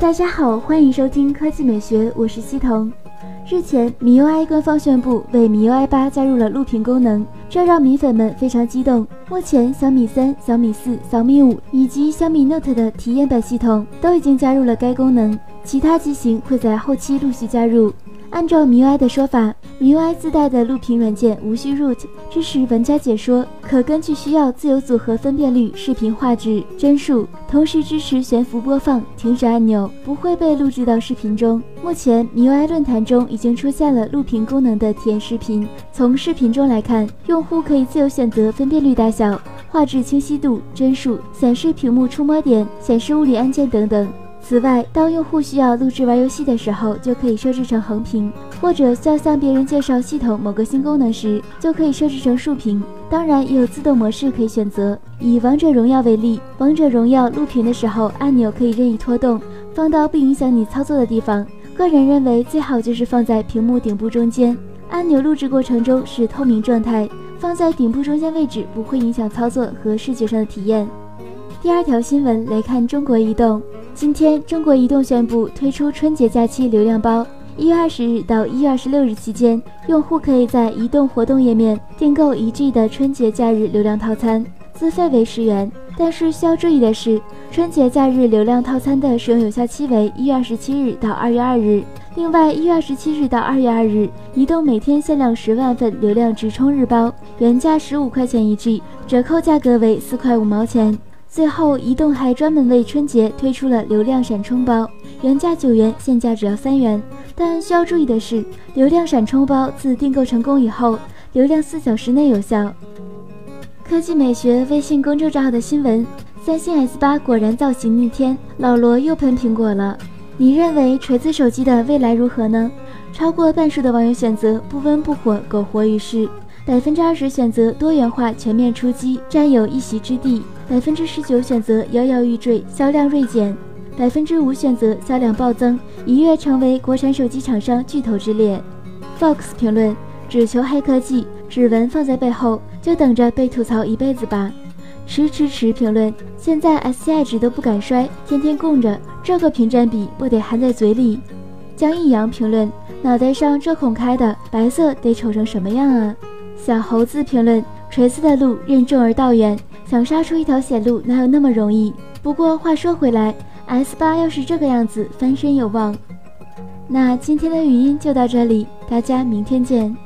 大家好，欢迎收听科技美学，我是西彤。日前，米 UI 官方宣布为米 UI 八加入了录屏功能，这让米粉们非常激动。目前，小米三、小米四、小米五以及小米 Note 的体验版系统都已经加入了该功能，其他机型会在后期陆续加入。按照 MIUI 的说法，MIUI 自带的录屏软件无需 root，支持玩家解说，可根据需要自由组合分辨率、视频画质、帧数，同时支持悬浮播放、停止按钮，不会被录制到视频中。目前，MIUI 论坛中已经出现了录屏功能的体验视频。从视频中来看，用户可以自由选择分辨率大小、画质清晰度、帧数、显示屏幕触摸点、显示物理按键等等。此外，当用户需要录制玩游戏的时候，就可以设置成横屏；或者需要向别人介绍系统某个新功能时，就可以设置成竖屏。当然，也有自动模式可以选择。以王者荣耀为例，王者荣耀录屏的时候，按钮可以任意拖动，放到不影响你操作的地方。个人认为，最好就是放在屏幕顶部中间。按钮录制过程中是透明状态，放在顶部中间位置不会影响操作和视觉上的体验。第二条新闻来看，中国移动。今天，中国移动宣布推出春节假期流量包。一月二十日到一月二十六日期间，用户可以在移动活动页面订购一 G 的春节假日流量套餐，资费为十元。但是需要注意的是，春节假日流量套餐的使用有效期为一月二十七日到二月二日。另外，一月二十七日到二月二日，移动每天限量十万份流量直充日包，原价十五块钱一 G，折扣价格为四块五毛钱。最后，移动还专门为春节推出了流量闪充包，原价九元，现价只要三元。但需要注意的是，流量闪充包自订购成功以后，流量四小时内有效。科技美学微信公众账号的新闻：三星 S 八果然造型逆天，老罗又喷苹果了。你认为锤子手机的未来如何呢？超过半数的网友选择不温不火，苟活于世。百分之二十选择多元化全面出击，占有一席之地。百分之十九选择摇摇欲坠，销量锐减；百分之五选择销量暴增，一跃成为国产手机厂商巨头之列。Fox 评论：只求黑科技，指纹放在背后，就等着被吐槽一辈子吧。迟迟迟评论：现在 SCI 值都不敢摔，天天供着，这个屏占比不得含在嘴里。江一阳评论：脑袋上这孔开的，白色得丑成什么样啊？小猴子评论：锤子的路任重而道远。想杀出一条血路，哪有那么容易？不过话说回来，S 八要是这个样子，翻身有望。那今天的语音就到这里，大家明天见。